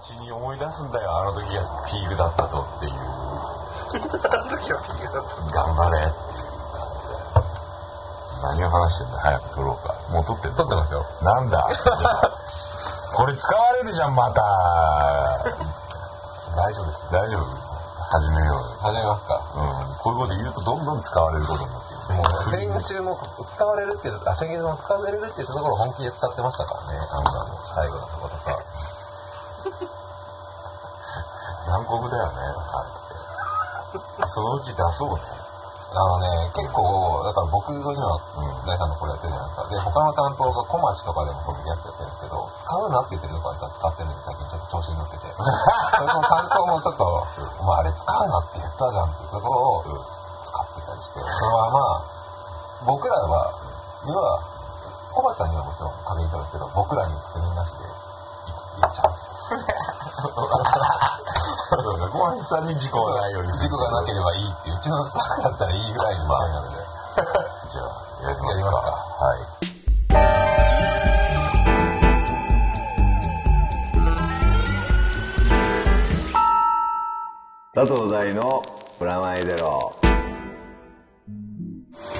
後に思い出すんだよあの時がピークだったとっていう。あの時はピークだった頑張れ。何を話してんだ早く撮ろうか。もう撮って撮ってますよ。なんだ？これ使われるじゃんまた。大丈夫です。大丈夫？始めようよ。始めますか。うん。こういうこと言うとどんどん使われることになってもう先週も使われるっていうあ先月も使われるっていうところを本気で使ってましたからねあの最後のそこそこ残酷だよね。あれそのうち出そうね。あのね結構だから僕と今大さんのこれやってるじゃないですか。で他の担当が小町とかでもポッドキャストやってるんですけど使うなって言ってるとこは実は使ってるんで最近ちょっと調子に乗ってて。それの担当もちょっと「お前あれ使うなって言ったじゃん」っていうところを使ってたりして。それはま僕らは要は小町さんにはもちろん確認取るんですけど僕らに確認なしで言っちゃうんですよそうね小橋さん。に事故がないように事故がなければいいっていううちのスタッフだったらいいぐらいの勢いなのでじゃあやりますか。やりますかはい。佐藤大のプラマイゼロ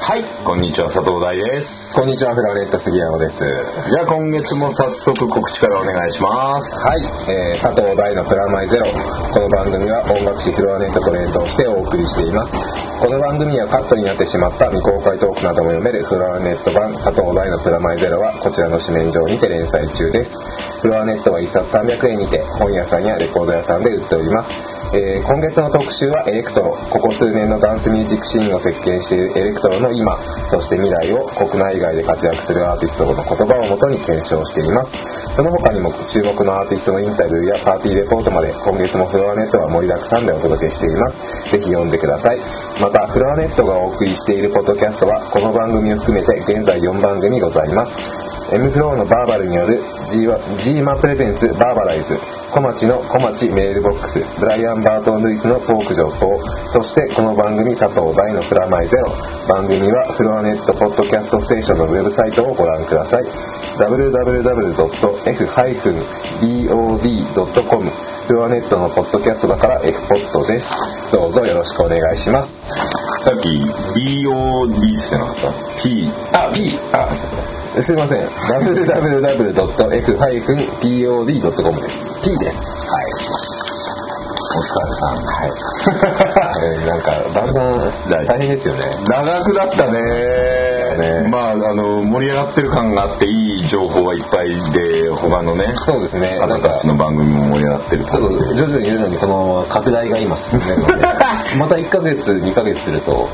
はいこんにちは佐藤大です。こんにちはフロアネット杉山です。じゃあ今月も早速告知からお願いします。はい、えー佐藤大のプラマイゼロ。この番組は音楽誌フロアネットと連動してお送りしています。この番組はカットになってしまった未公開トークなども読めるフロアネット版佐藤大のプラマイゼロはこちらの紙面上にて連載中です。フロアネットは1冊300円にて本屋さんやレコード屋さんで売っておりますえー今月の特集はエレクトロ。ここ数年のダンスミュージックシーンを席巻しているエレクトロの今。そして未来を国内外で活躍するアーティストの言葉をもとに検証しています。その他にも注目のアーティストのインタビューやパーティーレポートまで今月もフロアネットは盛りだくさんでお届けしています。ぜひ読んでください。またフロアネットがお送りしているポッドキャストはこの番組を含めて現在4番組ございます。M フローのバーバルによる G, ワ G マプレゼンツバーバライズ小町の小町メールボックスブライアン・バートン・ルイスのトーク情報そしてこの番組佐藤大のプラマイゼロ。番組はフロアネットポッドキャストステーションのウェブサイトをご覧ください。www.f-bod.com フロアネットのポッドキャストだから F ポッドです。どうぞよろしくお願いします。さっき BOD ってなかった？P あ P あすいません。www.f-pod.com です。P です。お疲れさん。はい、えーなんかだんだん大変ですよね。長くなったね。ね。まああの盛り上がってる感があっていい情報がいっぱいで他のねそうですね。方たちの番組も盛り上がってるちょっと徐々に徐々にこの拡大が今進んでるので また1ヶ月2ヶ月すると、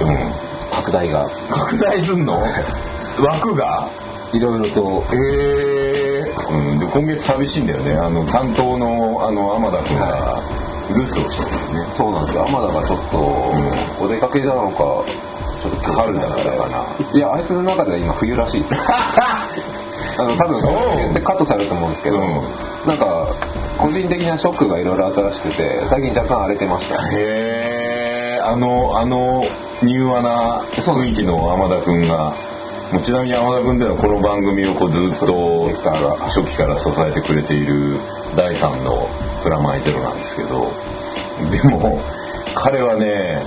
拡大が。拡大すんの？枠が？いろいろと。へえ、うん、で今月寂しいんだよね。あの担当のあの天田君が留守をしてるよね。そうなんですよ天田がちょっと、お出かけなのかちょっと春だからかないやあいつの中では今冬らしいです。よ あの多分そう。言ってカットされると思うんですけど、うん。なんか個人的なショックがいろいろあったらしくて最近若干荒れてました。へえあのあの柔和な雰囲気の天田君がちなみに天田君っていうのはこの番組をこうずっと初期から支えてくれている第3のプラマイゼロなんですけどでも彼はね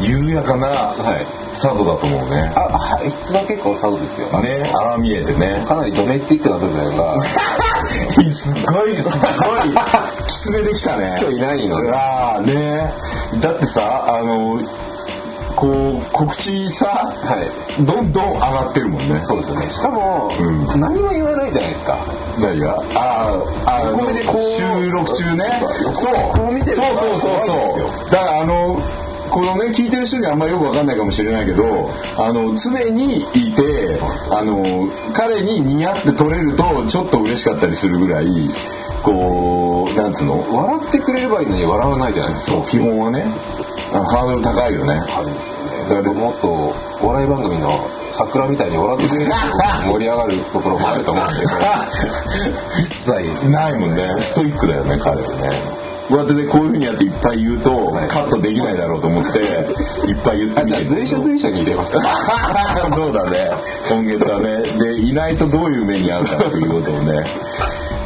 緩やかなはい。佐渡だと思うね。あああいつが結構サウドですよ。ねああ見えてね。かなりドメスティックな部分が すごいすごい。きつめできたね。今日いないので。ああね。だってさあのこう告知さ、はい。どんどん上がってるもんね。そうですよね。しかも、うん。何も言わないじゃないですか。何が？あああこれでこう収録中ね。そうこう見てるそうそうそうそう。だからあのこのね聞いてる人にはあんまりよくわかんないかもしれないけどあの常にいてあの彼に似合って撮れるとちょっと嬉しかったりするぐらいこうなんつうの？笑ってくれればいいのに笑わないじゃないですか。基本はね。あハードル高いよね。あるんですよねだからもっとお笑い番組の桜みたいに笑ってくれると盛り上がるところもあると思うんですけど一切ないもんね。ストイックだよね彼はね。こうやってねこういうふうにやっていっぱい言うとカットできないだろうと思っていっぱい言ってみて随所随所に入れます。そうだね。今月はねでいないとどういう目に遭うかということをね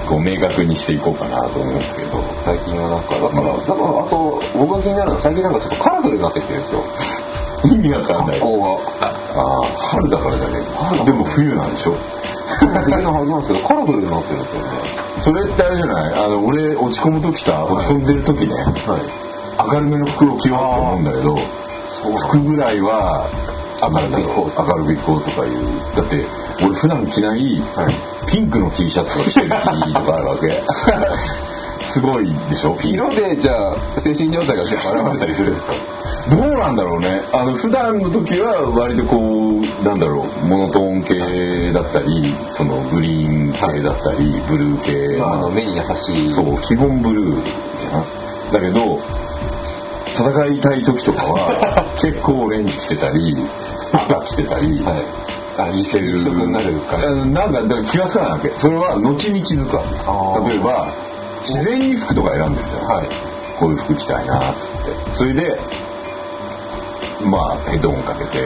こう明確にしていこうかなと思うんですけど最近はなんかだからだからあと僕が気になるのは最近なんかちょっとカラフルになってきてるんですよ。意味わかんない。格好が。ああ春だからじゃねえ。でも冬なんでしょ？冬のはずなんですけどカラフルになってるんですよね。それってあれじゃない？あの俺落ち込む時さ落ち込んでる時ね、はい。明るめの服を着ようと思うんだけど服ぐらいは明るめの明るめいこうとかいう。だって俺普段着ないピンクの T シャツを着てる日とかあるわけ。すごいでしょ色でじゃあ精神状態が現れたりするんですか？どうなんだろうね。あの普段の時は割とこうなんだろうモノトーン系だったりそのグリーン系だったり、ブルー系、まあ、あの目に優しい。そう基本ブルーじゃん。だけど戦いたい時とかは 結構オレンジ着てたり赤着てたり、はい。あしてる。なる感じ。うんなんかだから気がつかないわけ。それは後に気づくわけ。例えば自然に服とか選んでるじゃん、はい。こういう服着たいなっつって。それでまあヘッドホンかけて、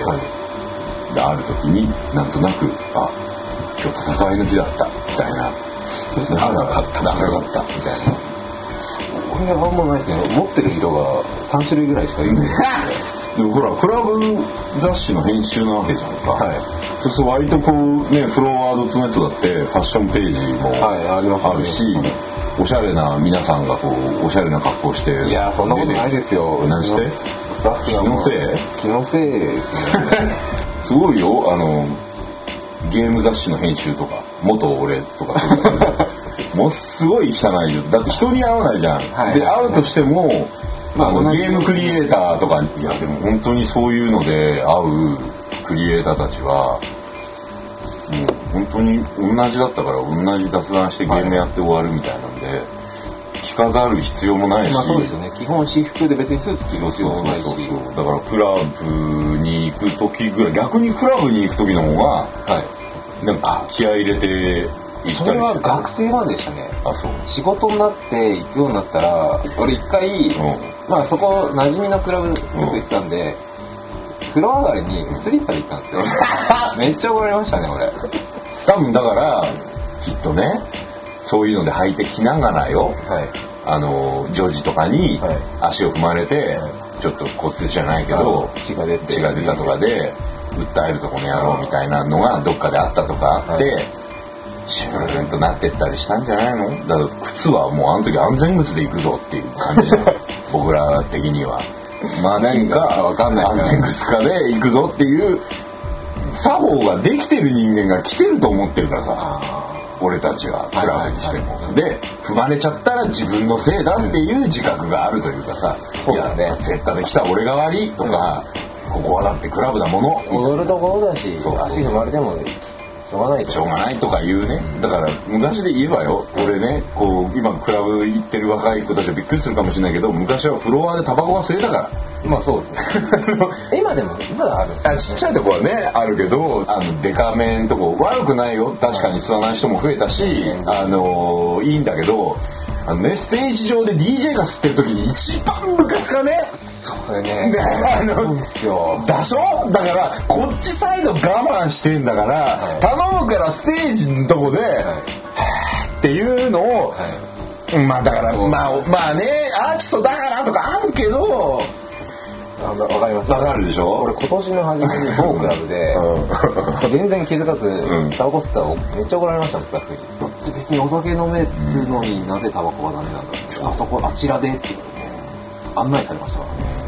である時になんとなくあ今日戦いの日だったみたいな。長かった長かったみたいなこれはあんまないですね持ってる色が3種類ぐらいしかいない でもほらクラブ雑誌の編集なわけじゃん。か、はい。そうすると割とこうねフロアドットネットだってファッションページもはいありますね。あるし、おしゃれな皆さんがこうおしゃれな格好していやーそんなことないですよ。何して？スタッフが気のせい？気のせいですね。すごいよ。あのゲーム雑誌の編集とか元俺とか もうすごい汚いよ。だって人に会わないじゃん、はい。で会うとしてもまあゲームクリエイターとかいやでも本当にそういうので会うクリエイターたちはもう本当に同じだったから同じ雑談してゲームやって終わるみたいなんで、着飾る必要もないし、まあそうですよね。基本私服で別にスーツ着る必要もないし。だからクラブに行く時ぐらい逆にクラブに行く時の方がはい。なんか気合い入れてそれは学生まででしたね。あそう。仕事になって行くようになったら俺一回、ん。まあそこ馴染みのクラブよく行ってたんで、風呂上がりにスリッパで行ったんですよ。めっちゃ怒られましたね俺。多分だからきっとねそういうので履いてきながらよはい。あのジョージとかにはい。足を踏まれて、ちょっと骨折じゃないけど血が出て。血が出たとかで訴えるとこの野郎みたいなのがどっかであったとかあって、はシューンとなってったりしたんじゃないの？だから靴はもうあの時安全靴で行くぞっていう感じじゃん。僕ら的には。まあ何かわかんない。安全靴かで行くぞっていう作法ができてる人間が来てると思ってるからさ。俺たちはクラブにしても、で踏まれちゃったら自分のせいだっていう自覚があるというかさ、そうですね。いやセッタで来た俺が悪いとか、ここはだってクラブだもの。踊るところだし足踏まれてもしょうがないとしょうがないとか言うね。だから昔で言えばよ俺ねこう今クラブ行ってる若い子たちはびっくりするかもしれないけど昔はフロアでタバコが吸えたから。まあそうですね。今でもまだある。あちっちゃいとこはねあるけどあのデカめんとこ悪くないよ。確かに吸わない人も増えたし、あのいいんだけどあのねステージ上で DJ が吸ってる時に一番ムカつかねこれね。ねあのですよ。だしょ？だからこっちサイド我慢してんだから、い。頼むからステージのとこで、はぁっていうのを、まあだからまあまあねアーティストだからとかあるけどあわかります？わかるでしょ？俺今年の初めに某クラブで全然気づかずん。タバコ吸ったらめっちゃ怒られましたもんスタッフに。別にお酒飲めるのになぜタバコがダメなんだって。あそこあちらでって言って案内されましたからね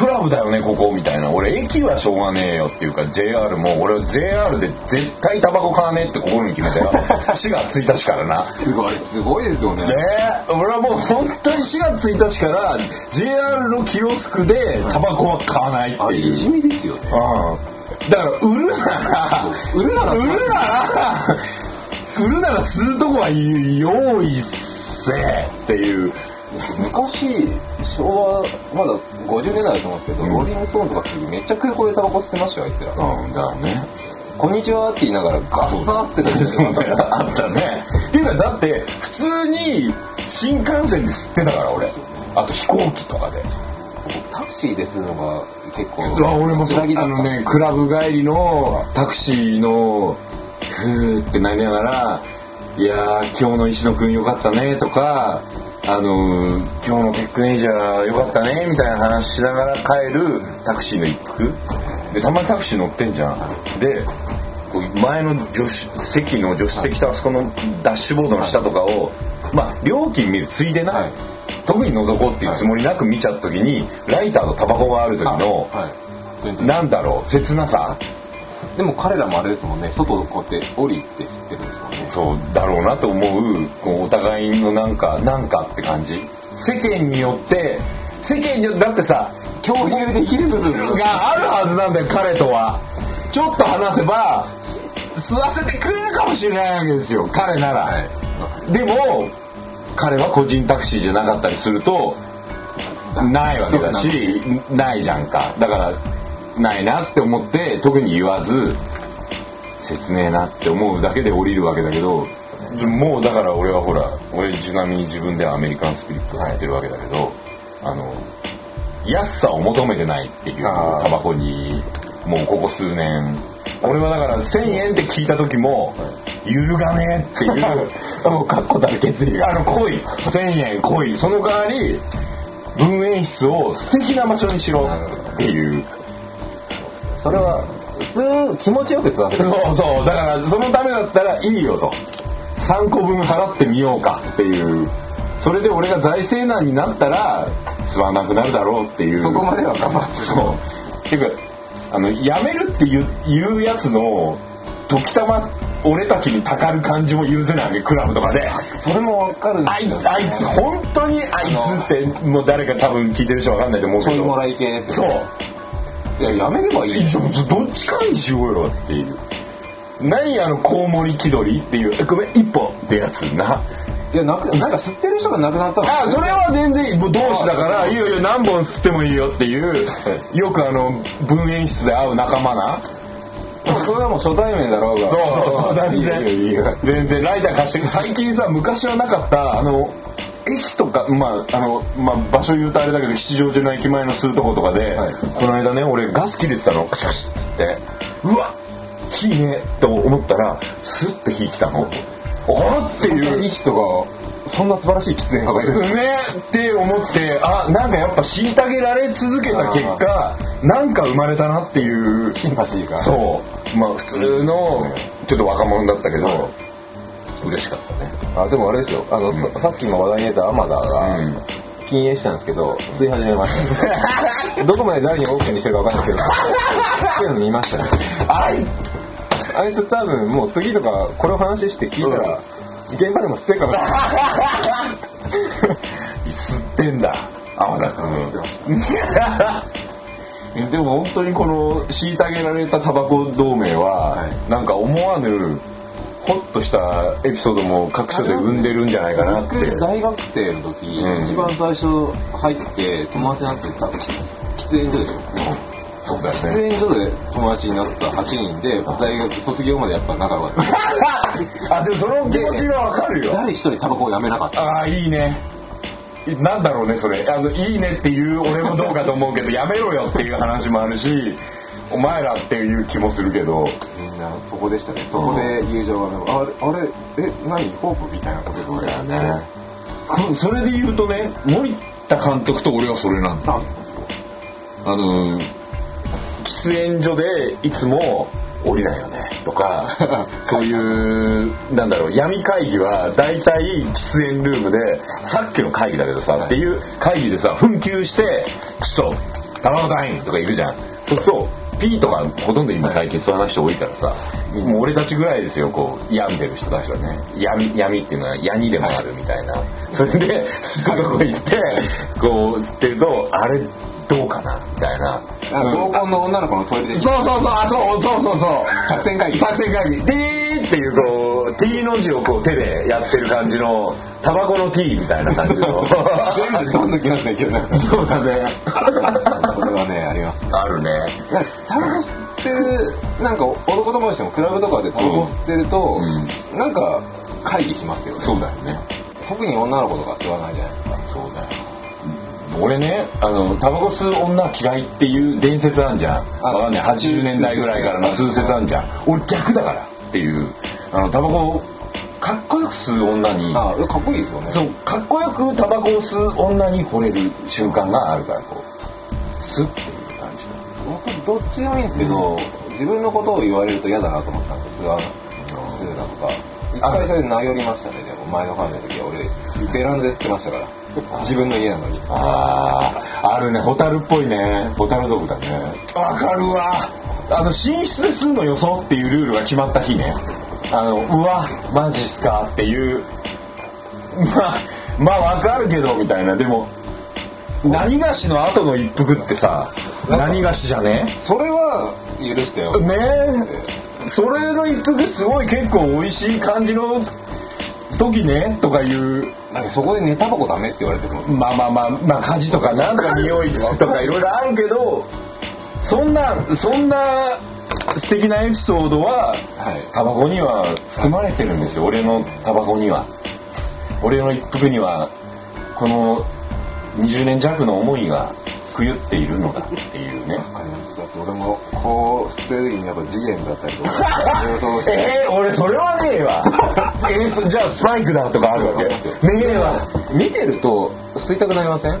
クラブだよねここみたいな。俺駅はしょうがねえよっていうか JR も俺は JR で絶対タバコ買わねえって心に決めたよ4月1日からな。すごいすごいですよね。ねえ。俺はもう本当に4月1日から JR のキオスクでタバコは買わないっていう、いじめですよね。うん。だから売るなら売るなら売るなら売るならするとこは用意せえっていう昔昭和まだ50年代だと思うんですけど、うん。ローリングストーンズとかめっちゃ空港でタバコ吸ってましたよ。あいつらうんだね。こんにちはって言いながらガッサーってたそうだよあったね。っていうかだって普通に新幹線で吸ってたから俺。あと飛行機とかで。タクシーで吸うのが結構。うわ俺もそう。あのねクラブ帰りのタクシーのふーってなりながらいやー今日の石野くんよかったねとかあのー今日のテックネイジャーよかったねみたいな話しながら帰るタクシーの一服。でたまにタクシー乗ってんじゃん。で前の助手席の助手席とあそこのダッシュボードの下とかを、まあ料金見るついでな、はい。特に覗こうっていうつもりなく見ちゃった時にライターとタバコがある時の、はい。なんだろう切なさ。でも彼らもあれですもんね。外こうやって降りて吸ってるんですもんねそうだろうなと思うこうお互いのなんかなんかって感じ。世間によって世間によってだってさ共有できる部分があるはずなんだよ彼とは。ちょっと話せば吸わせてくれるかもしれないわけですよ彼なら、はい。でも彼は個人タクシーじゃなかったりするとないわけだしないじゃんか。だからないなって思って特に言わず切ねえなって思うだけで降りるわけだけどもうだから俺はほら俺ちなみに自分ではアメリカンスピリットを吸ってるわけだけど、あの安さを求めてないっていうタバコにもうここ数年。俺はだから1,000円って聞いた時も揺るがねえっていう もう確固たる決意が。あの濃い。1,000円濃い。その代わり分演室を素敵な場所にしろっていう。それは吸う気持ちよく吸わせる。そうそう。だからそのためだったらいいよと。3個分払ってみようかっていう。それで俺が財政難になったら吸わなくなるだろうっていう。そこまでは我慢するそう。っていうかあのやめるっていう言うやつの時たま俺たちにたかる感じも許せないクラブとかで。それもわかるんあいつあいつ本当にあいつってもう誰か多分聞いてる人わかんないと思うけど。ちょいもらい系ですそう。よいややめればいいどっちかにしようよっていう。何あのコウモリ気取りっていう。えごめん一本ってやつな。いやなくなんか吸ってる人が亡くなったの。あそれは全然もう同志だからいいよいいよ何本吸ってもいいよっていうよくあの分演室で会う仲間な。それはもう初対面だろうが。そうそうそう全然。全然ライター貸して最近さ昔はなかったあの駅とかまああの、まあ、場所言うとあれだけど吉祥寺の駅前の吸うとことかで、はい。この間ね俺ガス切れてたのカチカチっつって。うわ火ねと思ったらスッて火来たの。あっていう。いい人がそんな素晴らしい喫煙家がいる。ねって思ってあなんかやっぱ虐げられ続けた結果なんか生まれたなっていう。シンパシーが。そう。まあ普通のちょっと若者だったけど、はい嬉しかったね。あでもあれですよ。あの、ささっきの話題に出たアマダがうん。禁煙したんですけど吸い始めました。どこまで誰にオープンにしてるか分かんないけど吸ってるの見ましたね。あい！あいつ多分もう次とかこれを話して聞いたら、現場でも吸ってるかも。しれない吸ってんだ天田君でも本当にこの虐げられたタバコ同盟は、はい。なんか思わぬホッとしたエピソードも各所で生んでるんじゃないかなって。僕大学生の時、うん。一番最初入って友達になってた喫喫煙所でしょ？そうだ喫煙所で友達になった8人で大学卒業までやっぱ仲良かった。あでもその気持ちはわかるよ。誰一人タバコをやめなかった。ああいいね。なんだろうねそれ。あのいいねっていう俺もどうかと思うけどやめろよっていう話もあるしお前らっていう気もするけどなそこでしたね。そこで友情があれあれえ何？ホープみたいなことそうでだよね。こそれで言うとね森田監督と俺はそれなんだああの喫煙所でいつも降りないよね。とか そういうなんだろう闇会議は大体喫煙ルームでさっきの会議だけどさ、っていう会議でさ紛糾して「ちょっとタバコタイム」とか言うじゃん。そうすると P とかほとんど今最近吸わない人多いからさもう俺たちぐらいですよこう病んでる人たちはね。闇闇っていうのは闇でもあるみたいな。それで吸うとこ行ってこう吸ってるとあれどうかなみたいな。合コンの女の子のトイレで。そうそうそうあそうそうそうそう。作戦会議。作戦会議。T っていうこう T の字をこう手でやってる感じのタバコの T みたいな感じの。全部どんどんきますね今日そうだね はねあります。あるね。なんかタバコ吸ってるなんか男友達でもクラブとかでタバコ吸ってると、うなんか会議しますよね。そうだよね。特に女の子とか吸わないじゃないですか。そうだよ俺ねあのタバコ吸う女嫌いっていう伝説あんじゃん。あわかんない80年代ぐらいからの通説。あんじゃん。俺逆だからっていう。あのタバコかっこよく吸う女にあかっこいいですよね。そうかっこよくタバコを吸う女に惚れる瞬間があるからこうスッっていう感じ僕どっちでもいいんですけど、自分のことを言われると嫌だなと思ってたんです。が吸うだとか。一回それで名寄りましたね。でも前のファンの時は俺ベランダで吸ってましたから。自分の家なのに。あああるね。ホタルっぽいね。ホタル族だね。わかるわ。あの寝室で吸うのよそっていうルールが決まった日ね。あのうわマジっすかっていう。まあまあわかるけどみたいな。でも何がしの後の一服ってさ何がしじゃね？それは許してよ。ねえ。それの一服すごい結構美味しい感じの時ねとかいう。なんかそこで寝タバコダメって言われてもまあまあまあまあ火事とかなんか匂いつくとかいろいろあるけどそんなそんな素敵なエピソードは、はい。タバコには含まれてるんですよ。俺のタバコには。俺の一服にはこの20年弱の思いがくゆっているのだっていうね。わかります。だって俺もこう吸ってる時にやっぱ次元だったりとか えー、俺それはねえわ。えーそじゃあスパイクだとかあるわけ？ねえわ見てると吸いたくなりません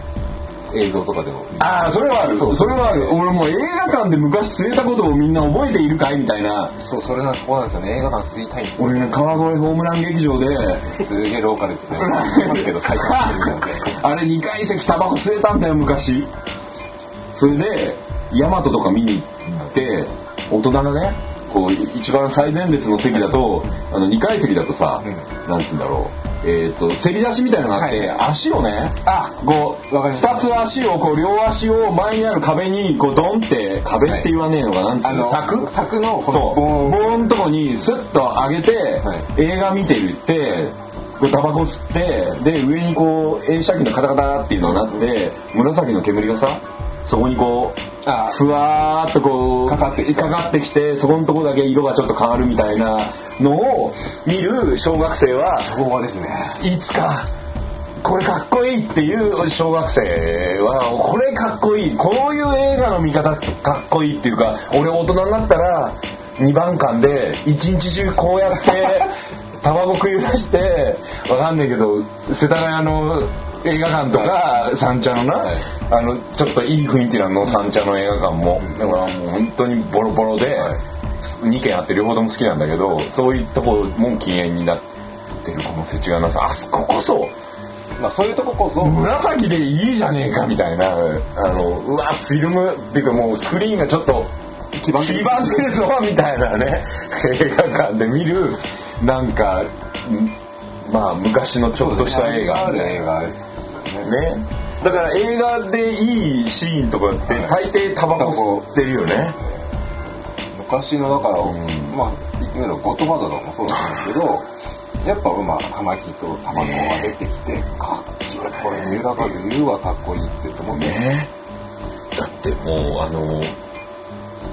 映像とかでも。ああそれはある。それはある。俺もう映画館で昔吸えたことをみんな覚えているかいみたいな。そうそれなんそこなんですよね。映画館吸いたいんですよ。俺ね川越ホームラン劇場で。すげえ廊下ですね。あれ2階席タバコ吸えたんだよ昔。それでヤマトとか見に行って大人がねこう一番最前列の席だとあの2階席だとさ、なんつうんだろうえっ、とせり出しみたいなのがあって、はい。足をねあこうわかります2つ足をこう両足を前にある壁にこうドンって壁って言わねえのかなんつうの柵？柵のこのそう。ボーンボーンとこにスッと上げて、はい。映画見てるってこうタバコ吸ってで上にこう映写機のカタカタっていうのがなって紫の煙がさそこにこうあ。ふわーっとこうかかってかかってきてそこのとこだけ色がちょっと変わるみたいなのを見る小学生は昭和ですね。いつかこれかっこいいっていう小学生はこれかっこいい。こういう映画の見方かっこいいっていうか俺大人になったら2番館で一日中こうやってタバコ食い出してわかんないけど世田谷の映画館とか三茶のな、はい。あのちょっといい雰囲気なの三茶の映画館も。だからもう本当にボロボロで、はい。2軒あって両方とも好きなんだけどそういうとこも禁煙になってるこの世知辛さあそここそまあそういうとここそ。紫でいいじゃねえかみたいなあのうわフィルムっていうかもうスクリーンがちょっと基盤黄ばんでるぞみたいなね映画館で見るなんかんまあ昔のちょっとした映画あるね映画ですよね。ねだから映画でいいシーンとかって大抵タバコ吸ってるよね。昔のだから、ん。まあ言ってみればゴッドファーザーとかもそうなんですけどやっぱまあ葉巻とタバコが出てきて、かっこいいこれ三浦和言うわかっこいいって思って、ね。だってもうあの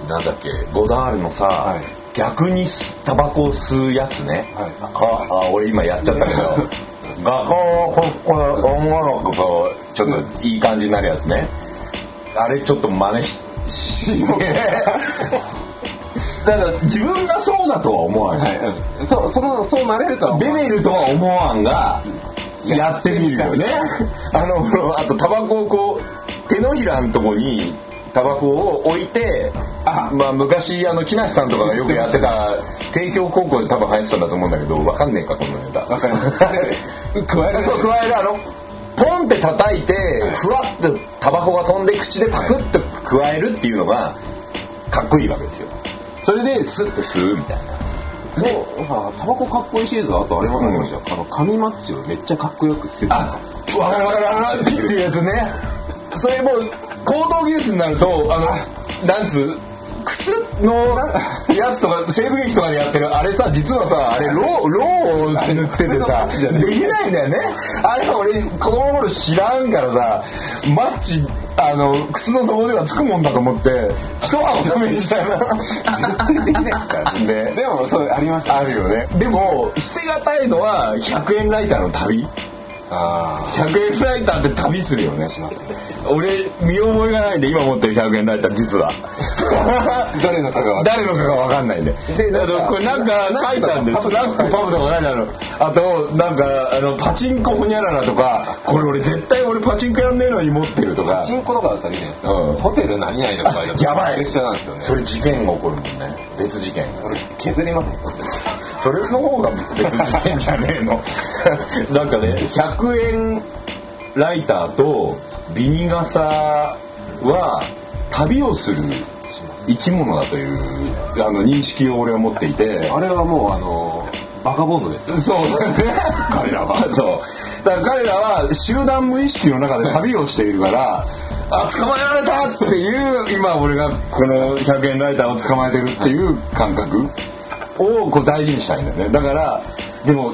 なんだっけゴダールのさ、はい。逆にタバコを吸うやつね、はい。かあ俺今やっちゃったけど 画家をここれ女の子こうちょっといい感じになるやつねあれちょっと真似ししだから自分がそうだとは思わない、はいうんそそのそうなれるとは思ベわないベルとは思わんがやってみるよねあのあとタバコをこう手のひらのとこにタバコを置いてあまあ昔あの木梨さんとかがよくやってた帝京高校で多分流行ってたんだと思うんだけどわかんねえかこのネタ。わかります。で 加える。そう加える。あのポンって叩いてふわっとタバコが飛んで口でパクッと加えるっていうのがかっこいいわけですよ。それでスッて吸うみたいな。そうあタバコかっこいいシリーズはあとあれもありましたよ、あの紙マッチをめっちゃかっこよく捨てあたわかるわかる。わかるっていうやつね。それもう高等技術になるとあのなんつう靴のやつとか西部劇とかでやってるあれさ実はさあれローローを塗っててさできないんだよね。あれ俺子供の頃知らんからさマッチあの靴の底ではつくもんだと思って一晩お試ししたよな。絶対できないですからね。ねでもそれありました。あるよね。でも捨てがたいのは100円ライターの旅。あ100円ライターって旅するよね。しますね俺見覚えがないんで今持ってる100円ライター実は。誰のかが誰のかが分かんないんででなんかあのこれなんか書いてあるんでスナックパブとか何だろ。うあとなんかあのパチンコホニャララとかこれ俺絶対俺パチンコやんねえのに持ってるとか。パチンコとかだったらいいじゃないですか、うん。ホテル何々とか やばいプレッシャーなんですよね。それ事件が起こるもんね。別事件。俺削りますもんそれの方が別事件じゃねえの。なんかね100円ライターとビニ傘は旅をする生き物だというあの認識を俺は持っていて。あれはもうあのバカボンドですよ。そうだね。彼らは。そう。だから彼らは集団無意識の中で旅をしているからあ捕まえられたっていう今俺がこの100円ライターを捕まえてるっていう感覚をこう大事にしたいんだよね。だからでも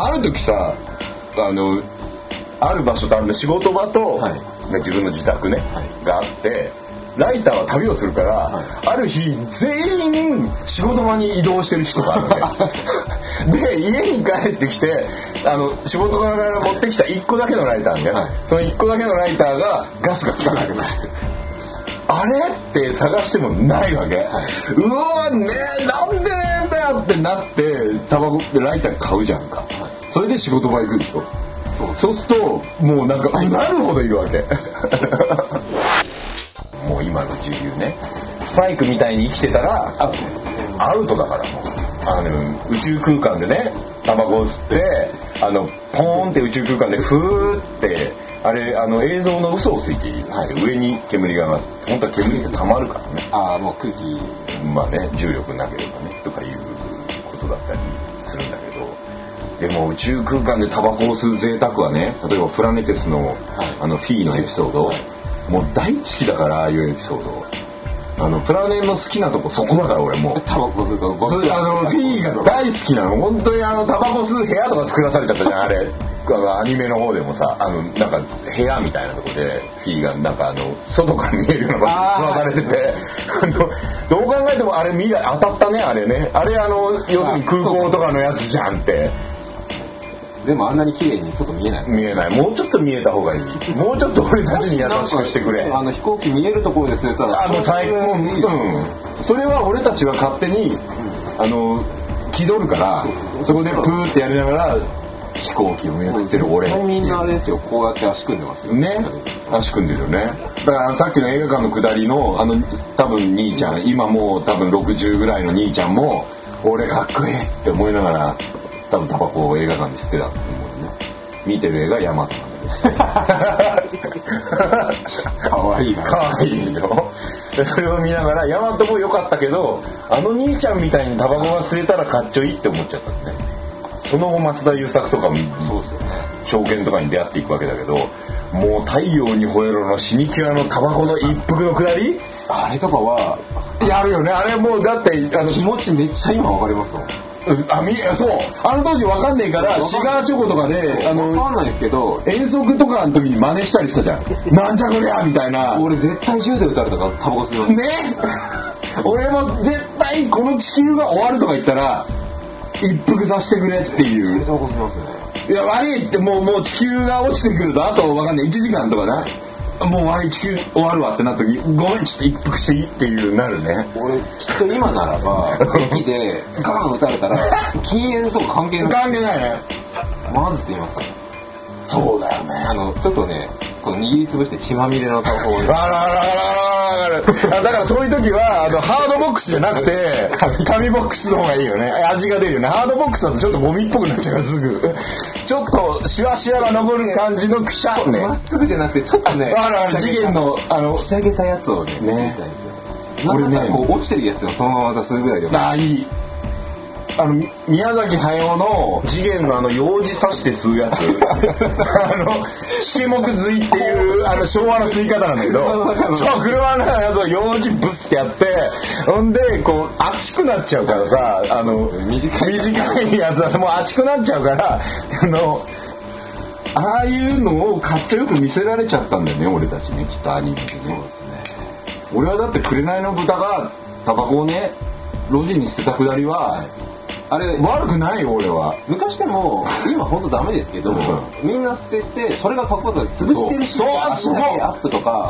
ある時さあのある場所とある仕事場と、はい。ね自分の自宅ね、はい。があってライターは旅をするから、はある日全員仕事場に移動してる人があるわけ。で家に帰ってきてあの仕事場から持ってきた1個だけのライターね、はい。その1個だけのライターがガスがつかなくなるあれ？って探してもないわけ、うわねえなんでだよってなってタバコライター買うじゃんか、それで仕事場行くでしょ？そう。そうするともうなんかうなるほどいるわけ。もう今の自由ね。スパイクみたいに生きてたらアウトだから。もうあの宇宙空間でねタバコを吸ってあのポーンって宇宙空間でフーってあれあの映像の嘘をついている、上に煙が上がって本当は煙ってたまるからね。ああもう空気。まあね重力なければねとかいうことだったりするんだけど。でも宇宙空間でタバコを吸う贅沢はね例えばプラネテスの,、あのフィーのエピソード、もう大好きだからああいうエピソード。あのプラネの好きなとこそこだから俺もう。タバコ吸うとゴそれあのフィーが大好きなの。本当にあのタバコ吸う部屋とか作らされちゃったじゃんあれアニメの方でもさあのなんか部屋みたいなとこでフィーがなんかあの外から見えるような場所に座されててあのどう考えてもあれ未来当たったねあれね。あれあの要するに空港とかのやつじゃんって。でもあんなに綺麗に外見えないです見えない。もうちょっと見えた方がいい。もうちょっと俺たちに優しくしてくれ。あの飛行機見えるところで吸えたらあもう最高。うん。それは俺たちは勝手にあの気取るからそこでプーってやりながら飛行機を見送ってる俺。みんなあれですよ。こうやって足組んでますよ。ね。足組んでるよね。だからさっきの映画館の下りのあの多分兄ちゃん今もう多分60ぐらいの兄ちゃんも俺かっこいいって思いながら多分タバコを映画館で吸ってたと思うね。見てる映画ヤマトなんだけど可愛いな。かわいいよ。でそれを見ながらヤマトも良かったけどあの兄ちゃんみたいにタバコが吸えたらかっちょいいって思っちゃったねその後松田優作とかもそうですよね。証券とかに出会っていくわけだけどもう太陽にほえろの死に際のタバコの一服のくだり？あれとかはやるよね。あれもうだってあの気持ちめっちゃ今わかりますよあみそう。あの当時わかんねえからシガーチョコとかであわかのんないですけど。遠足とかの時に真似したりしたじゃん。なんじゃこりゃみたいな。俺絶対銃で撃たれたからタバコ吸います。ね。俺も絶対この地球が終わるとか言ったら一服させてくれっていう。いますね。いや悪いってもうもう地球が落ちてくるとあとわかんない。1時間とかな。もう悪い地球終わるわってなった時ごめんちょっと一服していいっていうなるね。俺きっと今ならば駅でガン撃たれたら禁煙とか関係なく関係ないね。まず吸いますそうだよね。あのちょっとねこの握りつぶして血まみれのタバコをあらあらあらあららだからそういう時はあのハードボックスじゃなくて紙ボックスの方がいいよね味が出るよねハードボックスだとちょっとゴミっぽくなっちゃうからすぐちょっとシワシワが残る感じのくしゃねまっすぐじゃなくてちょっとねあら次元のあの仕上げたやつをね吸いたんですよ俺ねこう落ちてるやつをそのまままた吸うぐらいでもあいいあのみ宮崎駿の次元のあの用事刺して吸うやつ。あのしけもく吸いっていうあの昭和の吸い方なんだけどそう車のやつを用事ブスってやってほんでこう熱くなっちゃうからさあの短い。短いやつはもう熱くなっちゃうからあのああいうのをかっちょよく見せられちゃったんだよね俺たちねきっとアニメでね。そうですね。俺はだって紅の豚がタバコをね路地に捨てたくだりは、あれ悪くないよ俺は。昔でも今本当ダメですけど、みんな捨ててそれが書くことで潰してるしそう足だけアップとか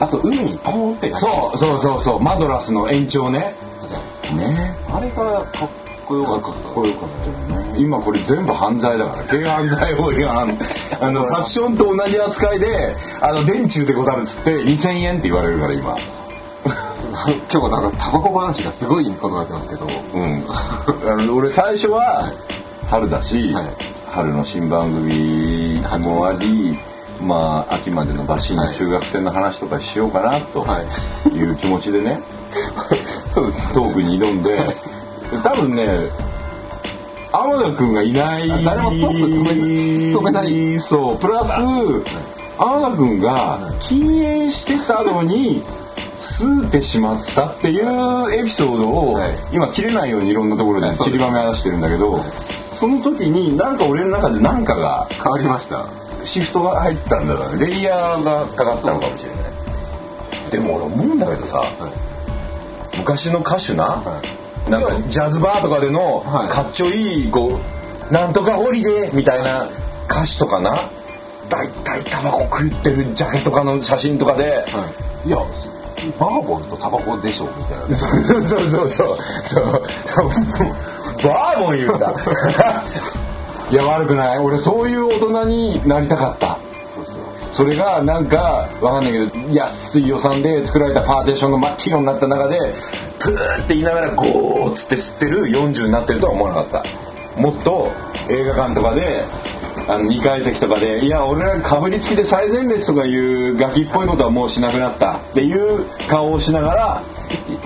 あと海にポーンってそうそうそうそうマドラスの延長ね。ね。あれがかっこよかったかっこよかったよね。今これ全部犯罪だから軽犯罪法違反。あのパッションと同じ扱いであの電柱でござるっつって2000円って言われるから今今日なんかタバコ話がすごいことになってますけど。うん。あの俺最初は春だし、はい。春の新番組もありまあ秋までのバシの中学生の話とかしようかなとはい。いう気持ちでね そうです。トークに挑んで多分ね天田君がいないあ誰もストップ止め止めない。そう。プラス天田君が禁煙してたのに 吸ってしまったっていうエピソードを、はい。今切れないようにいろんなところで散りばめ出してるんだけど、その時になんか俺の中で何かが変わりました。シフトが入ったんだからレイヤーがかかったのかもしれない。でも俺思うんだけどさ、昔の歌手な、なんかジャズバーとかでのはい。かっちょいいこうなんとかホリデーみたいな歌手とかな大体タバコ食ってるジャケとかの写真とかで、いやバーボンとタバコでしょみたいな。そうそうそうそう。そう。そうバーボン言うんだ。いや悪くない。俺そういう大人になりたかった。そうそう。それがなんかわかんないけど安い予算で作られたパーテーションが真っ黄色になった中でプーって言いながらゴーッつって吸ってる40になってるとは思わなかった。もっと映画館とかであの2階席とかでいや俺らかぶりつきで最前列とかいうガキっぽいことはもうしなくなった。っていう顔をしながら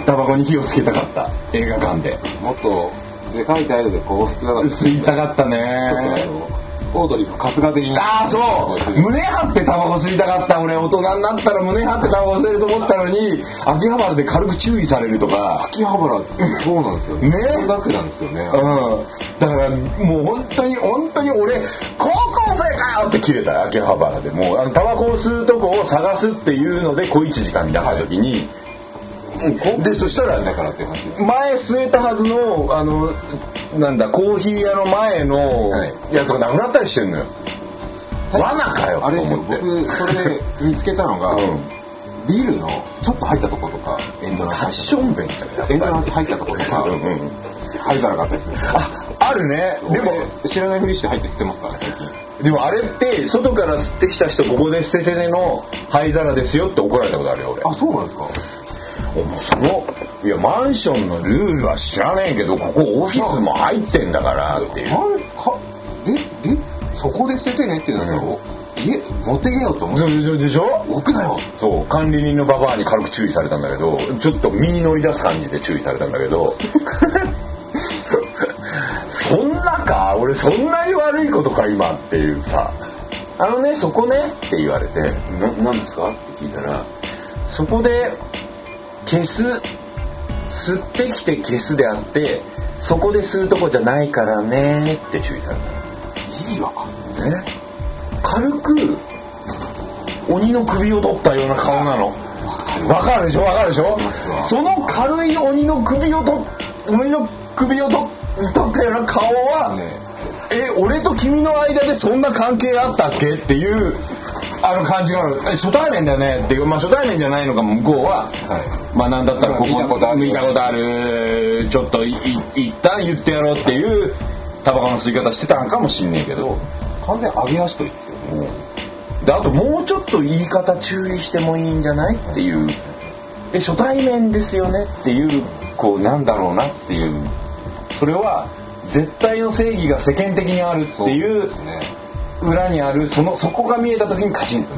タバコに火をつけたかった。映画館で。もっとでかい態度でこう捨てたかった吸いたかったねのオードリーの春日的にああそう。胸張ってタバコ吸いたかった俺。大人になったら胸張ってタバコ吸えると思ったのに秋葉原で軽く注意されるとか。秋葉原ってそうなんですよ。ね。ねだけなんですよね。うん。だからもう本当に本当に俺高校生かよって切れたよ秋葉原で。もうあのタバコを吸うとこを探すっていうので小1時間になった時に、でそしたら前吸えたはずのあのなんだコーヒー屋の前のはい。やつがなくなったりしてんのよ、罠かよ。あれですよ。僕それで見つけたのが、うん。ビルのちょっと入ったとことかエンドランファッション弁エントランス入ったとことかうんうんうん。灰皿があったりするんですよ。ああるね。でも俺知らないふりして入って吸ってますからね最近。でもあれって外から吸ってきた人ここで捨ててねの灰皿ですよって怒られたことあるよ俺。あそうなんですか？そのいやマンションのルールは知らねえけどここオフィスも入ってんだからっていう。かででそこで捨ててねってなったら、家持ってけよと思ってででしょ？置くなよ。そう管理人のババアに軽く注意されたんだけどちょっと身乗り出す感じで注意されたんだけど そんなか？俺そんなに悪いことか今っていうさ。あのねそこねって言われて「な何ですか?」って聞いたらそこで消す吸ってきて消すであってそこで吸うとこじゃないからねって注意され意味わかんないね軽く鬼の首を取ったような顔なの。わかる。でしょ？わかるでしょ？その軽い鬼の首をと鬼の首をと取ったような顔は、ねえ俺と君の間でそんな関係あったっけ？っていうあの感じがあるえ初対面だよね。っていうまあ初対面じゃないのかも向こうは、はい。まあなんだったらここ見たことある。見たことあるちょっと一旦言ってやろうっていうタバコの吸い方してたんかもしんねえけど。完全上げ足といいですよね。であともうちょっと言い方注意してもいいんじゃないっていう。え初対面ですよねっていうこうなんだろうなっていう。それは絶対の正義が世間的にあるっていうね裏にあるそのそこが見えた時にカチンと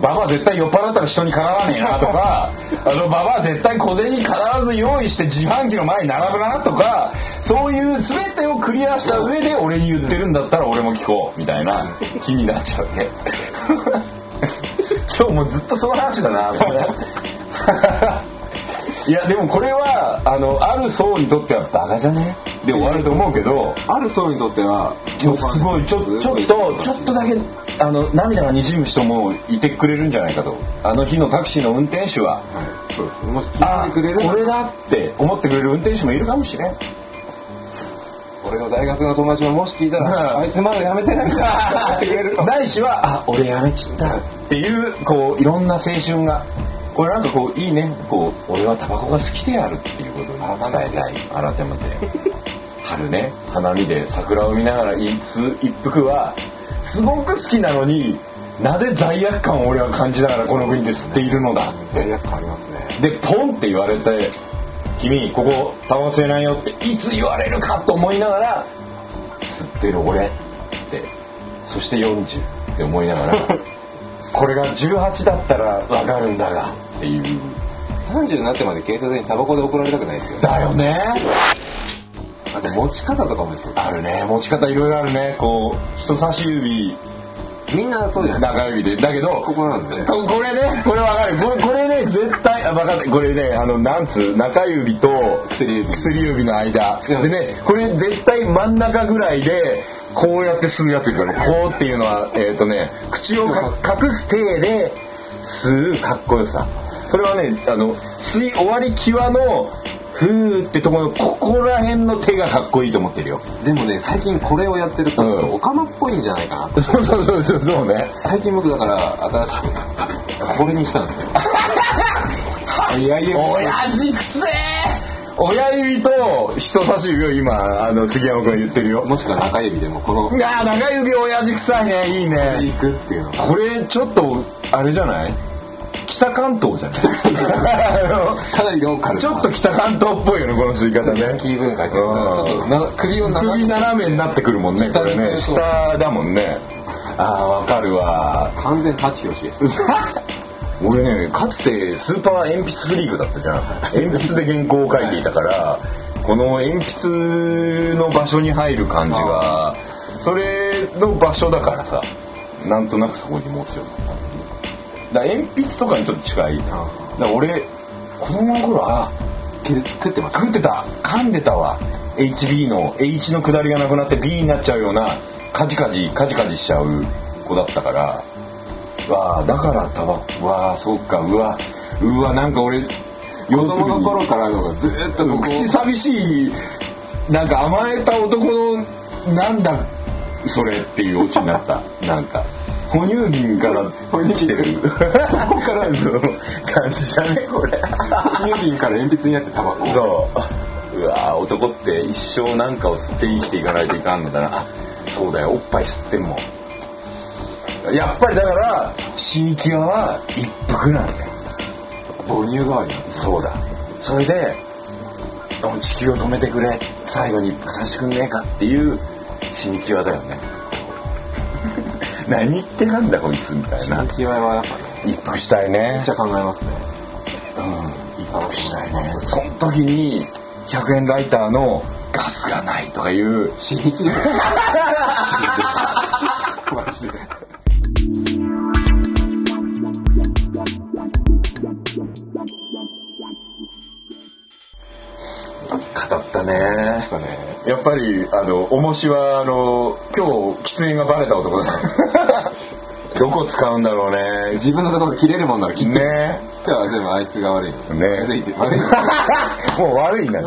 ババア絶対酔っ払ったら人にかなわねえなとか あのババア絶対小銭必ず用意して自販機の前に並ぶなとかそういう全てをクリアした上で俺に言ってるんだったら俺も聞こうみたいな気になっちゃうね 今日もずっとその話だな いやでもこれはあのある層にとってはバカじゃね？で終わると思うけどある層にとってはもうすごいちょちょっとちょっとだけあの涙がにじむ人もいてくれるんじゃないかと。あの日のタクシーの運転手ははいそうです。もし聞あいてくれる俺だって思ってくれる運転手もいるかもしれん。これを大学の友達ももし聞いたら、あいつまだやめてないんだってくれるないしはあ俺やめちったっていうこういろんな青春がこれなんかこういいねこう俺はタバコが好きであるっていうことに伝えたい改めて春ね花見で桜を見ながら一一服はすごく好きなのになぜ罪悪感を俺は感じながらこの国で吸っているのだ？罪悪感ありますね。でポンって言われて「君ここタバコ吸えないよ」っていつ言われるかと思いながら吸ってる俺って。そして40って思いながら これが18だったら分かるんだが。っていう。30になってまで警察にタバコで怒られたくないですよ。だよねあと持ち方とかもあるね。持ち方いろいろあるね。こう人差し指。みんなそうじゃな中指で。だけどここなんで。ここれねこれわかる。これこれね絶対あ分かったこれねあのなんつう中指と薬指。薬指の間。うん。でねこれ絶対真ん中ぐらいでこうやって吸うやついるからこうっていうのはえっ、とね口をか隠す体で吸うかっこよさ。それはねあの吸い終わり際のふーってところのここら辺の手がかっこいいと思ってるよ。でもね最近これをやってるとちょっとうんオカマっぽいんじゃないかな。ってそうそうそうそうそうね。最近僕だから新しくこれにしたんですよ。いやいや。親父くせえ。親指と人差し指を今あの杉山君が言ってるよ。もしくは中指でもこのいやー中指親父臭いね。いいいねくっていうの。がこれちょっとあれじゃない？北関東じゃない。かなりローカルな。ちょっと北関東っぽいよねこの吸い方ね。ヤンキー文化ちょっとな首を斜首め斜めになってくるもんねこれね。下だもんね。ああわかるわ。完全舘ひろしです。俺ねかつてスーパー鉛筆フリークだったじゃん。鉛筆で原稿を書いていたからこの鉛筆の場所に入る感じがそれの場所だからさなんとなくそこに持つような感じだ鉛筆とかにちょっと近い。だから俺子供の頃あ食ってます。食ってた。噛んでたわ。HB の H の下りがなくなって B になっちゃうようなカジカジカジカジしちゃう子だったから。わあだからタバコわあそうかうわうわなんか俺子要するに供の頃からのがずーっと口寂しいなんか甘えた男のなんだそれっていうオチになった。なんか哺乳瓶から来てる。そこからそう感じじゃねこれ。乳瓶から鉛筆になってタバコ。そう。うわ男って一生なんかを吸って生きていかないといかんのだな。あそうだよ。おっぱい吸ってんもん。やっぱりだから死に際は一服なんですよ。母乳代わりそうだ。それでうん地球を止めてくれ。最後に一服させてくんねえかっていう死に際だよね何言ってかんだこいつみたいな。死に際はやっぱね一服したいねめっちゃ考えますね。うん。一服したいねその時に100円ライターのガスがないとかいう死にきるマジでたね。したね。やっぱりあの重しはあの今日喫煙がバレた男だ。どこ使うんだろうね。自分のところ切れるもんなら切って。ね。今日は全部あいつが悪い。ね。悪い。もう悪いんだ